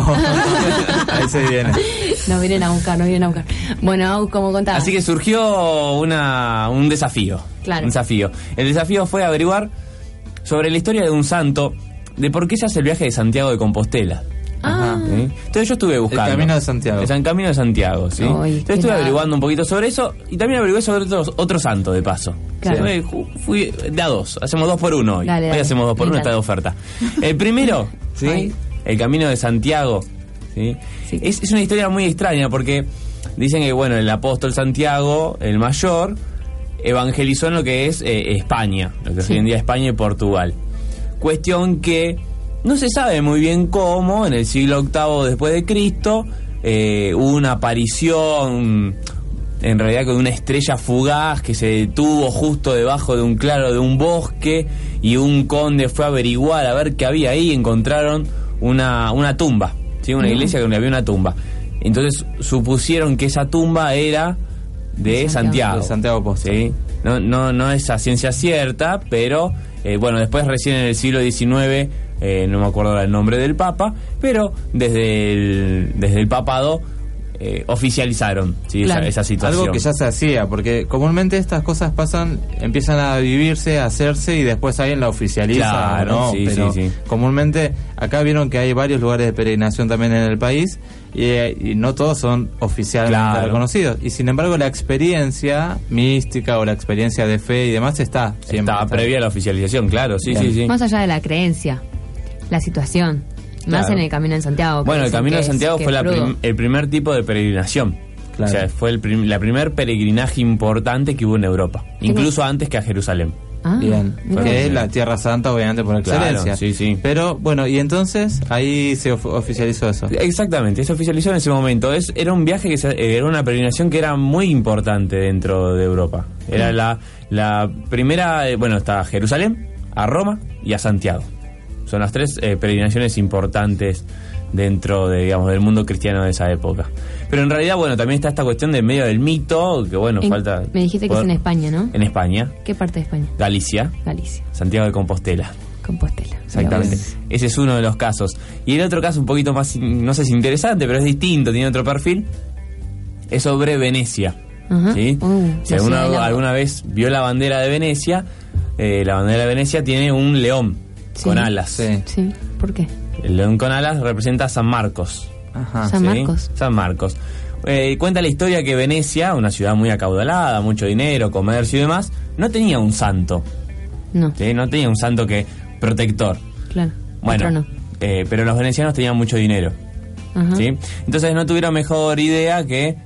Ahí se viene. Nos vienen a buscar, nos vienen a buscar. Bueno, como contaba. Así que surgió una, un desafío. Claro. Un desafío. El desafío fue averiguar sobre la historia de un santo, de por qué se hace el viaje de Santiago de Compostela. Ah, ¿sí? Entonces yo estuve buscando. Camino de Santiago. El Camino de Santiago, ¿sí? Ay, Entonces estuve nada. averiguando un poquito sobre eso y también averigué sobre otro, otro santo de paso. Claro. Sí, Fui, fui de a dos, hacemos dos por uno hoy. Dale, hoy hacemos dos por uno, está de oferta. El primero, ¿sí? Ay. El Camino de Santiago, ¿sí? Sí. Es, es una historia muy extraña porque dicen que, bueno, el apóstol Santiago, el mayor, evangelizó en lo que es eh, España, lo que Sí. hoy en día España y Portugal. Cuestión que no se sabe muy bien cómo, en el siglo VIII después de Cristo, eh, hubo una aparición, en realidad con una estrella fugaz que se detuvo justo debajo de un claro de un bosque y un conde fue a averiguar a ver qué había ahí, encontraron una, una tumba, ¿sí? una iglesia donde había una tumba. Entonces supusieron que esa tumba era de Santiago. Santiago. De Santiago. ¿sí? No, no, no es a ciencia cierta, pero eh, bueno, después recién en el siglo XIX, eh, no me acuerdo ahora el nombre del Papa, pero desde el, desde el papado eh, oficializaron ¿sí? esa- Claro. esa, situación. Algo que ya se hacía, porque comúnmente estas cosas pasan, empiezan a vivirse, a hacerse y después alguien la oficializa. Claro, ¿no? sí, Pero sí, sí. comúnmente acá vieron que hay varios lugares de peregrinación también en el país y, eh, y no todos son oficialmente Claro. reconocidos. Y sin embargo la experiencia mística o la experiencia de fe y demás está siempre. Está. previa a la oficialización, claro, sí, Bien. sí, sí. Más allá de la creencia, la situación. Más Claro. en el camino de Santiago. Bueno, el Camino de Santiago que fue la prim- el primer tipo de peregrinación. Claro. O sea, fue el prim- la primer peregrinaje importante que hubo en Europa, incluso antes que a Jerusalén. Ah, Bien, que es la Tierra Santa obviamente por Claro, excelencia. sí, sí. Pero bueno, y entonces ahí se of- oficializó eso. Exactamente, se oficializó en ese momento. Es, era un viaje que se- eh, era una peregrinación que era muy importante dentro de Europa. Era la, la primera, eh, bueno, está a Jerusalén, a Roma y a Santiago. Son las tres eh, peregrinaciones importantes dentro de, digamos, del mundo cristiano de esa época. Pero en realidad, bueno, también está esta cuestión de medio del mito, que bueno, En- falta... Me dijiste que es en España, ¿no? En España, ¿Qué parte de España? Galicia, Galicia. Santiago de Compostela. Compostela. Exactamente. Ese es uno de los casos. Y el otro caso, un poquito más, no sé si interesante, pero es distinto, tiene otro perfil, es sobre Venecia. Ajá. ¿sí? Uh, si alguna, alguna vez vio la bandera de Venecia, eh, la bandera de Venecia tiene un león Sí. con alas. Sí. Sí, ¿por qué? El león con alas representa a San Marcos. Ajá. San ¿sí? Marcos. San Marcos. Eh, cuenta la historia que Venecia, una ciudad muy acaudalada, mucho dinero, comercio y demás, no tenía un santo. No, ¿sí? No tenía un santo que protector. claro. Bueno, no. eh, pero los venecianos tenían mucho dinero. Ajá. ¿sí? Entonces no tuvieron mejor idea que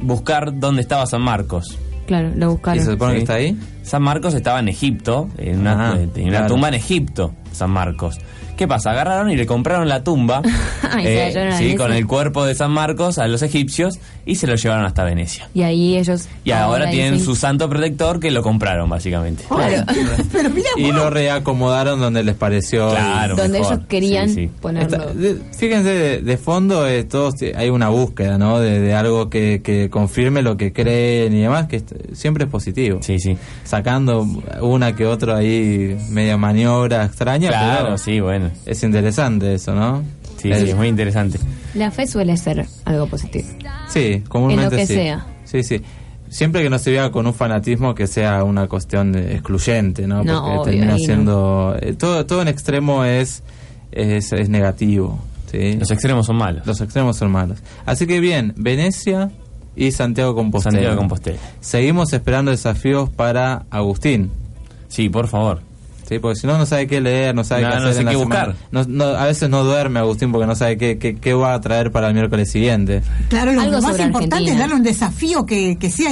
buscar dónde estaba San Marcos. Claro, lo ¿Y buscaron. se supone Sí. que está ahí? San Marcos estaba en Egipto, en una, Ajá, eh, tenía una claro. tumba en Egipto, San Marcos. ¿Qué pasa? Agarraron y le compraron la tumba eh, sí, con el cuerpo de San Marcos a los egipcios y se lo llevaron hasta Venecia. Y ahí ellos. Y ahora, tienen dicen- su santo protector que lo compraron básicamente. Claro. Pero mira Y lo reacomodaron donde les pareció. Claro, Donde mejor. ellos querían Sí, sí. ponerlo. De- fíjense, de, de fondo eh, todos ti- hay una búsqueda, ¿no? De, de algo que, que confirme lo que creen y demás, que siempre es positivo. Sí, sí. Sacando una que otra ahí, media maniobra extraña, Claro, pero sí, bueno. es interesante eso, ¿no? Sí, Es- sí, es muy interesante. La fe suele ser algo positivo. Sí, comúnmente En lo que sí. sea. Sí, sí. Siempre que no se vea con un fanatismo que sea una cuestión de- excluyente, ¿no? No, Porque obvio, termina no. siendo... eh, todo, todo en extremo es, es, es negativo, ¿sí? Los extremos son malos. Los extremos son malos. Así que bien, Venecia y Santiago Compostela. Santiago Compostela. Seguimos esperando desafíos para Agustín. Sí, por favor. Sí, porque si no, no sabe qué leer, no sabe No, qué no hacer sé en la qué semana. buscar. No- no- a veces no duerme Agustín porque no sabe qué, qué, qué va a traer para el miércoles siguiente. Claro, lo, Algo lo más importante Argentina. es darle un desafío que, que sea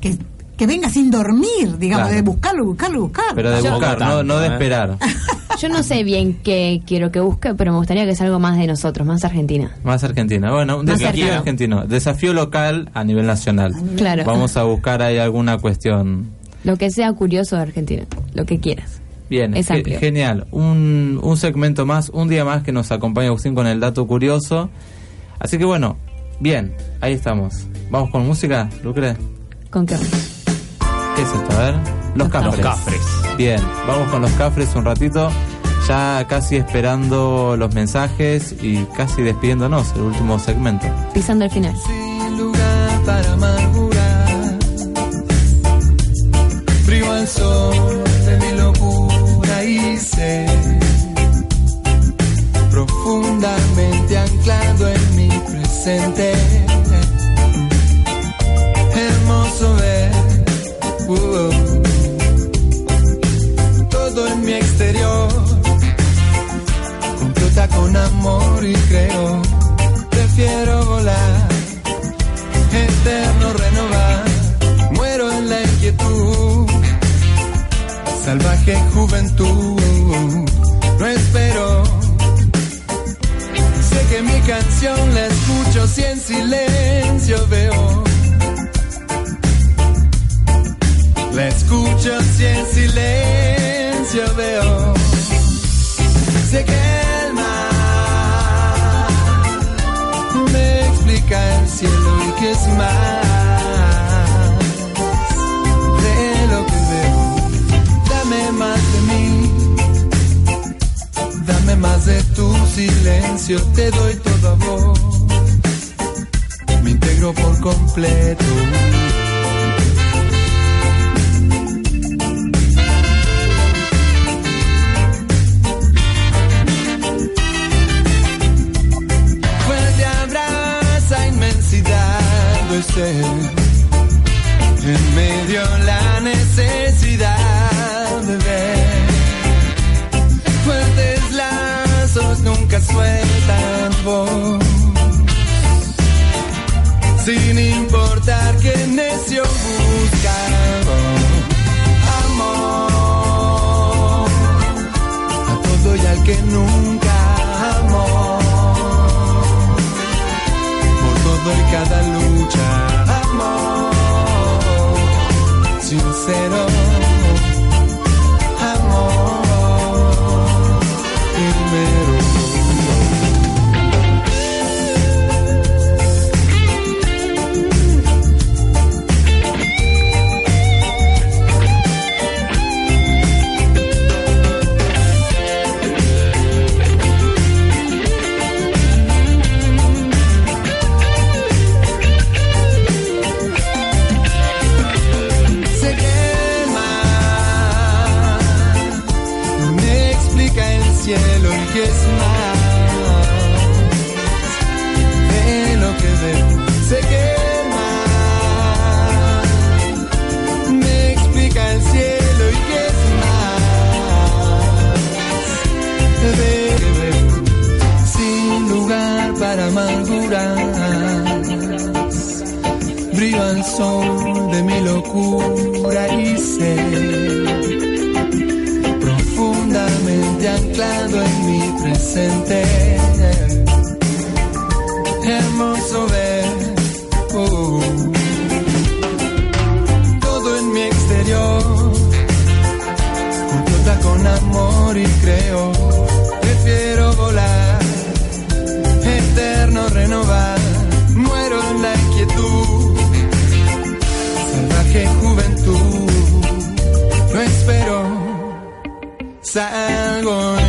que, que venga sin dormir, digamos, Claro. de buscarlo, buscarlo, buscarlo. Pero de Yo- buscar, no, no de ¿eh? esperar. Yo no sé bien qué quiero que busque, pero me gustaría que sea algo más de nosotros, más Argentina. Más Argentina. Bueno, un desafío cercano. argentino. Desafío local a nivel nacional. Claro. Vamos a buscar ahí alguna cuestión. Lo que sea curioso de Argentina, lo que quieras. Bien, Es amplio. genial. Un, un segmento más, un día más que nos acompaña Agustín con el dato curioso. Así que bueno, bien, ahí estamos. Vamos con música, Lucre. ¿Con qué? ¿Qué es esto? A ver. Los cafres. Los cafres. Bien, vamos con los cafres un ratito. Ya casi esperando los mensajes y casi despidiéndonos, el último segmento. Pisando el final. sin lugar para amargurar. Frío al sol profundamente anclado en mi presente. Hermoso ver uh, todo en mi exterior. Completa con amor y creo, prefiero volar eterno renovar. Muero en la inquietud, salvaje juventud. La escucho si en silencio veo. La escucho si en silencio veo. Sé que el mar me explica el cielo y que es más silencio, te doy todo a vos. Me integro por completo. fuerte abraza inmensidad ser en medio la necesidad sueltan voz sin importar que necio busca amor. A todo y al que nunca amó. Por todo y cada lucha, amor. Sincero, amarguras brilla el sol de mi locura y sé profundamente anclado en mi presente. Hermoso ver oh, todo en mi exterior, complota con amor y creo, salvaje juventud. No espero, salgo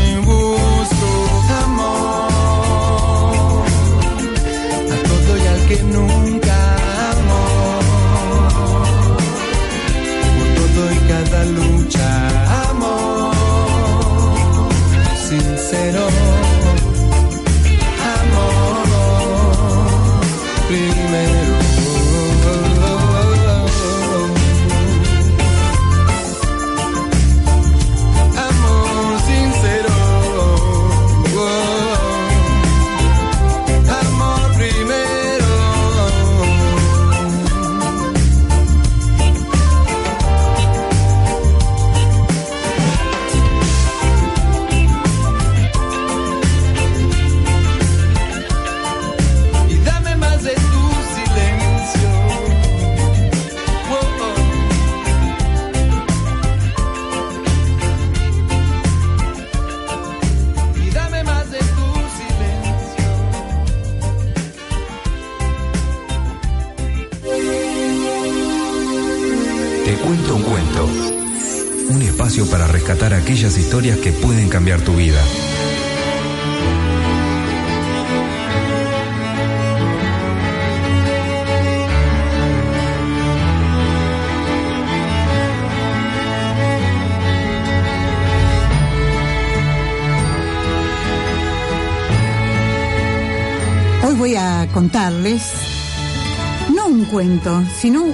que pueden cambiar tu vida. Hoy voy a contarles, no un cuento, sino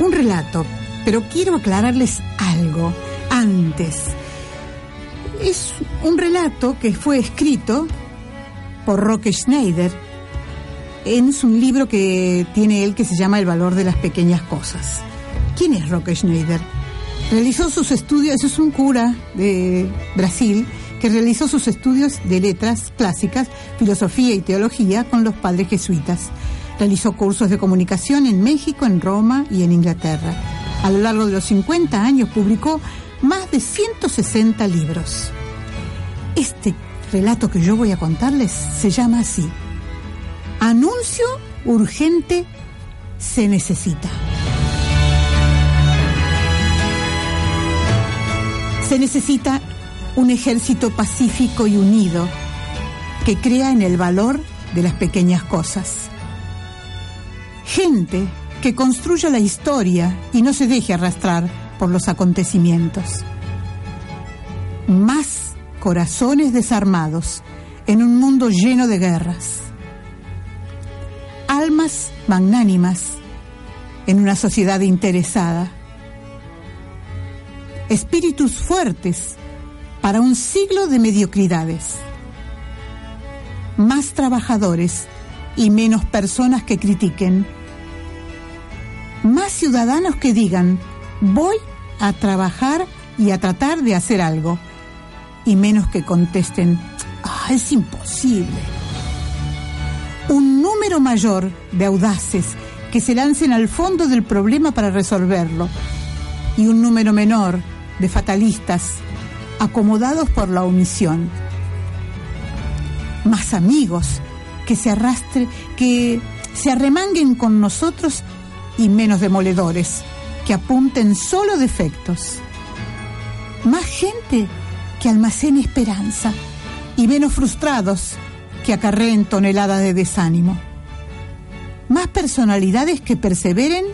un relato, pero quiero aclararles algo antes. Es un relato que fue escrito por Roque Schneider. Es un libro que tiene él que se llama El valor de las pequeñas cosas. ¿Quién es Roque Schneider? Realizó sus estudios, es un cura de Brasil que realizó sus estudios de letras clásicas, filosofía y teología con los padres jesuitas. Realizó cursos de comunicación en México, en Roma y en Inglaterra. A lo largo de los 50 años publicó más de 160 libros. Este relato que yo voy a contarles se llama así. Anuncio urgente se necesita. Se necesita un ejército pacífico y unido que crea en el valor de las pequeñas cosas. Gente que construya la historia y no se deje arrastrar por los acontecimientos. Más corazones desarmados en un mundo lleno de guerras. Almas magnánimas en una sociedad interesada. Espíritus fuertes para un siglo de mediocridades. Más trabajadores y menos personas que critiquen. Más ciudadanos que digan, voy a trabajar y a tratar de hacer algo. Y menos que contesten, "Ah, es imposible. Un número mayor de audaces que se lancen al fondo del problema para resolverlo. Y un número menor de fatalistas acomodados por la omisión. Más amigos que se arrastre, que se arremanguen con nosotros y menos demoledores, que apunten solo defectos. Más gente que almacene esperanza y menos frustrados que acarreen toneladas de desánimo. Más personalidades que perseveren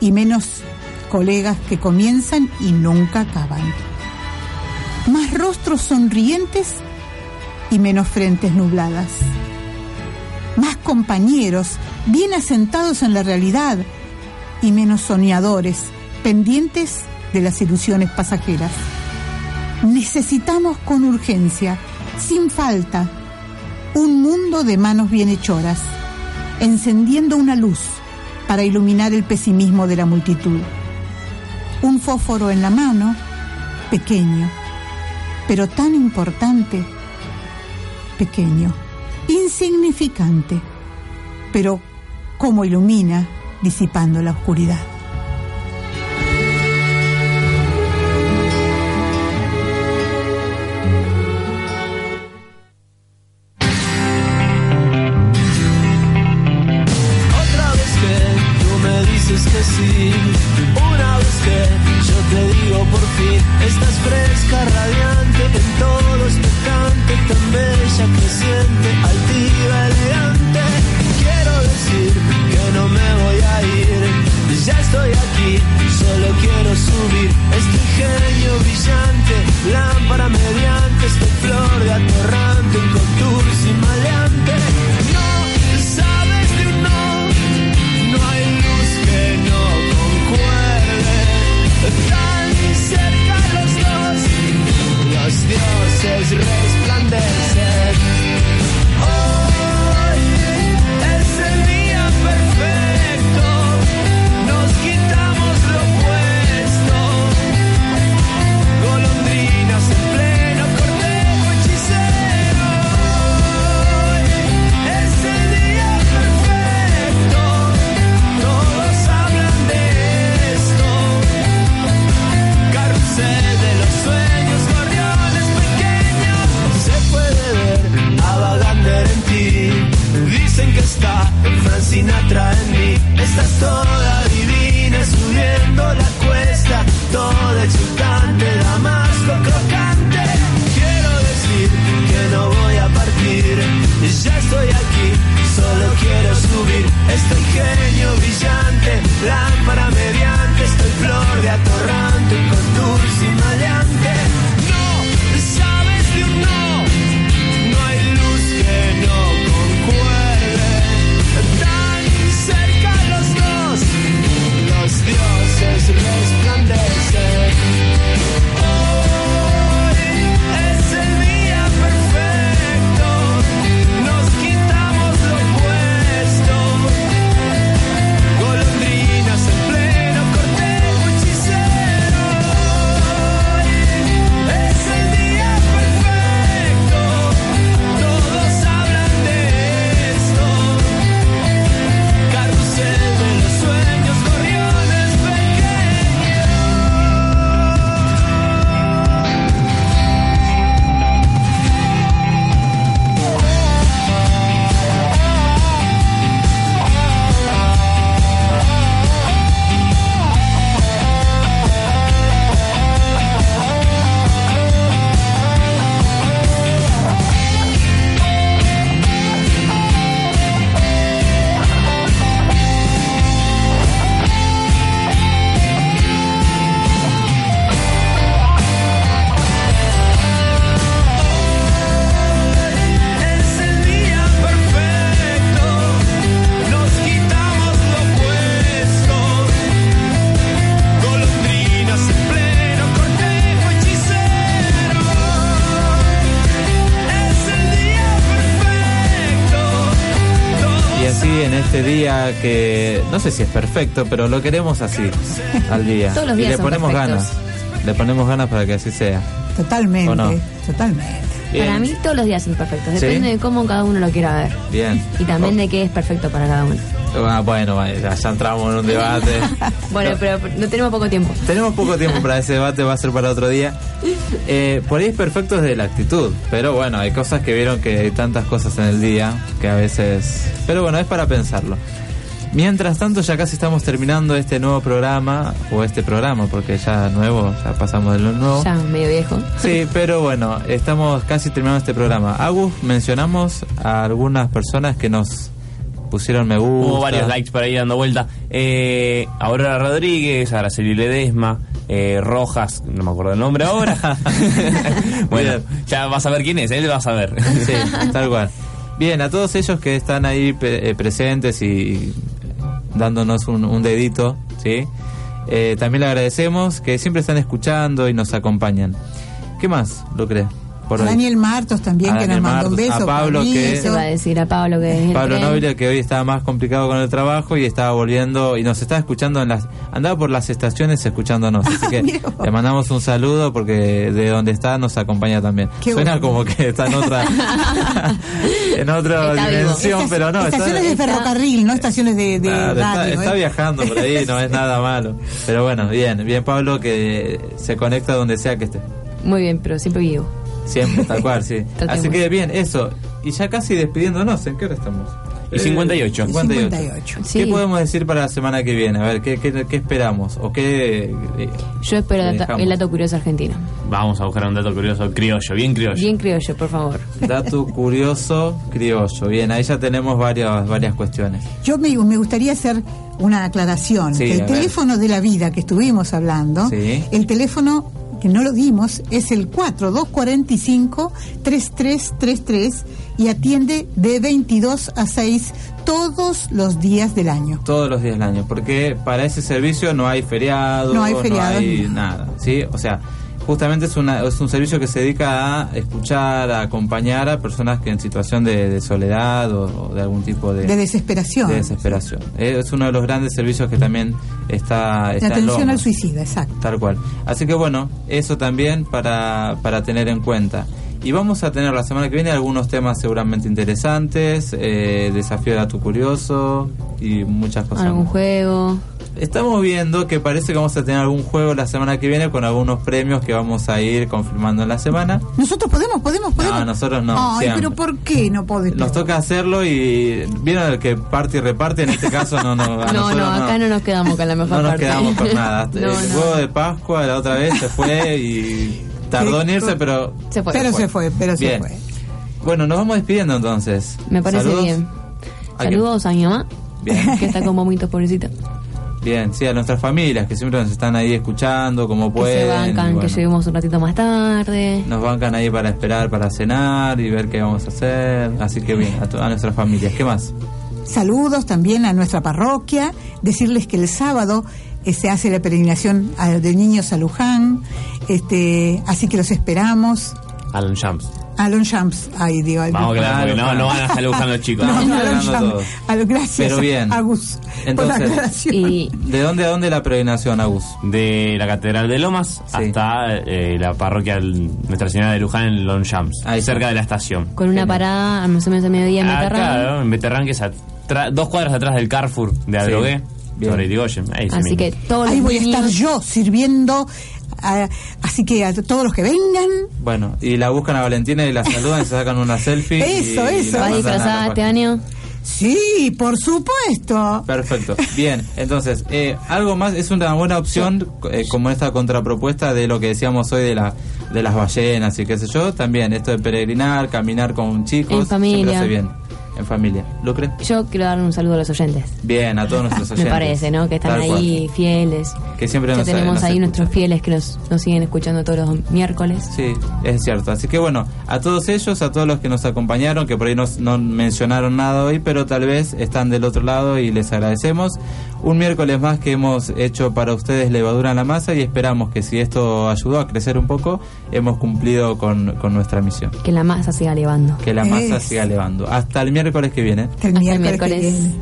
y menos colegas que comienzan y nunca acaban. Más rostros sonrientes y menos frentes nubladas. Más compañeros, bien asentados en la realidad y menos soñadores, pendientes de las ilusiones pasajeras. Necesitamos con urgencia, sin falta, un mundo de manos bienhechoras, encendiendo una luz para iluminar el pesimismo de la multitud. Un fósforo en la mano, pequeño, pero tan importante, pequeño, insignificante, pero como ilumina disipando la oscuridad. Día que no sé si es perfecto, pero lo queremos así al día. Todos los días y le son ponemos perfectos. ganas. Le ponemos ganas para que así sea. Totalmente, totalmente. Bien. Para mí todos los días son perfectos. ¿Sí? Depende de cómo cada uno lo quiera ver. Bien. Y también de qué es perfecto para cada uno. Ah, bueno, ya ya entramos en un debate. Bueno, pero no tenemos poco tiempo. Tenemos poco tiempo para ese debate, va a ser para otro día. Eh, por ahí es perfecto desde la actitud, pero bueno, hay cosas que vieron que hay tantas cosas en el día que a veces... Pero bueno, es para pensarlo. Mientras tanto, ya casi estamos terminando este nuevo programa, o este programa, porque ya nuevo, ya pasamos de lo nuevo. Ya medio viejo. Sí, pero bueno, estamos casi terminando este programa. Agus, mencionamos a algunas personas que nos pusieron me gusta. Hubo varios likes por ahí dando vuelta. Eh, Aurora Rodríguez, Araceli Ledesma, eh, Rojas, no me acuerdo el nombre ahora. bueno, ya vas a ver quién es, él va a saber. Sí, tal cual. Bien, a todos ellos que están ahí eh, presentes y dándonos un, un dedito, ¿sí? Eh, también le agradecemos que siempre están escuchando y nos acompañan. ¿Qué más, lo crees? Por A hoy? Daniel Martos también, A que nos mandó un beso. a Pablo, que-. Se va a decir a Pablo que es el Pablo. Noble, que hoy estaba más complicado con el trabajo y estaba volviendo y nos está escuchando en las andaba por las estaciones escuchándonos así que le mandamos un saludo porque de donde está nos acompaña también Qué suena bueno. como que está en otra en otra Está dimensión Estas- pero no está, estaciones de está- ferrocarril, no estaciones de, de Claro, está, radio. está ¿eh? viajando por ahí no es nada malo pero bueno bien bien Pablo que se conecta donde sea que esté Muy bien, pero siempre vivo. Siempre tal cual sí Tratemos. así que bien eso y ya casi despidiéndonos en qué hora estamos Y 58. 58. Sí. ¿Qué podemos decir para la semana que viene? A ver, ¿qué, qué, qué esperamos? ¿O qué...? eh, Yo espero data- el dato curioso argentino. Vamos a buscar un dato curioso criollo, bien criollo. Bien criollo, por favor. Dato curioso criollo. Bien, ahí ya tenemos varias, varias cuestiones. Yo me, me gustaría hacer una aclaración. Sí, el ver. teléfono de la vida que estuvimos hablando, Sí. el teléfono que no lo dimos es el 4245-3333 y atiende de 22 a 6 todos los días del año. Todos los días del año. Porque para ese servicio no hay feriado, No hay ni nada. ¿sí? O sea, justamente es, una, es un servicio que se dedica a escuchar, a acompañar a personas que en situación de, de soledad o, o de algún tipo de... De desesperación. de desesperación. Eh, Es uno de los grandes servicios que también está, De está en atención al Lomas. suicida, exacto. Tal cual. Así que bueno, eso también para, para tener en cuenta. Y vamos a tener la semana que viene algunos temas seguramente interesantes, eh, desafío de dato curioso y muchas cosas. Algún más. juego. Estamos viendo que parece que vamos a tener algún juego la semana que viene con algunos premios que vamos a ir confirmando en la semana. Nosotros podemos, podemos, podemos. No, nosotros no. Ay, siempre. pero ¿por qué no podemos? Nos toca hacerlo y vieron el que parte y reparte, en este caso no, no, a No, nosotros no, acá no nos quedamos con la mejor no nos parte. quedamos con nada. No, el no. huevo de Pascua la otra vez se fue y tardó en irse, pero Se fue. Pero se fue, pero se Bien. fue. bueno, nos vamos despidiendo entonces. Me parece Saludos. bien. Saludos a mi mamá, Bien, que está con momitos pobrecita. Bien, sí, a nuestras familias que siempre nos están ahí escuchando como Que pueden. se y bancan, bueno, que lleguemos un ratito más tarde. Nos bancan ahí para esperar, para cenar y ver qué vamos a hacer. Así que bien, a, a nuestras familias. ¿Qué más? Saludos también a nuestra parroquia, decirles que el sábado eh, se hace la peregrinación a- de niños a Luján, este, así que los esperamos. Alan Shams. A Longchamps, ay, digo, al Vamos porque no, claro. no van a estar buscando los chicos. No, no, a hablando Longchamps. todos. A lo- gracias, Pero bien. Agus, por la Entonces, aclaración. Y ¿De dónde a dónde la peregrinación, Agus? De la Catedral de Lomas Sí. hasta eh, la parroquia Nuestra Señora de Luján en Longchamps, Ahí está. cerca de la estación. con una parada más o menos a mediodía en Ah, Beterrán. claro, en Beterrán, que es atra- dos cuadras atrás del Carrefour de Adrogué, Bien. sobre Irigoyen. Ahí Así mismo. que todos Ahí voy a estar yo sirviendo, así que a todos los que vengan, Bueno, y la buscan a Valentina y la saludan y se sacan una selfie. Eso, y- eso. la ¿Va mandan a la disfrazada este año? sí, por supuesto. Perfecto. Bien, entonces, eh, algo más, es una buena opción, eh, como esta contrapropuesta de lo que decíamos hoy de la de las ballenas y qué sé yo, también esto de peregrinar, caminar con chicos, En familia. siempre hace bien, en familia. ¿Lucre? Yo quiero dar un saludo a los oyentes. Bien, a todos nuestros oyentes. Me parece, ¿no? Que están Tal cual. ahí fieles. Que siempre ya nos- tenemos nos ahí nuestros fieles que nos, nos siguen escuchando todos los miércoles. Sí, es cierto. Así que bueno, a todos ellos, a todos los que nos acompañaron, que por ahí nos- no mencionaron nada hoy, pero tal vez están del otro lado y les agradecemos. Un miércoles más que hemos hecho para ustedes levadura en la masa y esperamos que si esto ayudó a crecer un poco, hemos cumplido con, con nuestra misión. Que la masa siga elevando. Que la masa Es. siga elevando. Hasta el miércoles que viene. Hasta el Hasta el miércoles que viene.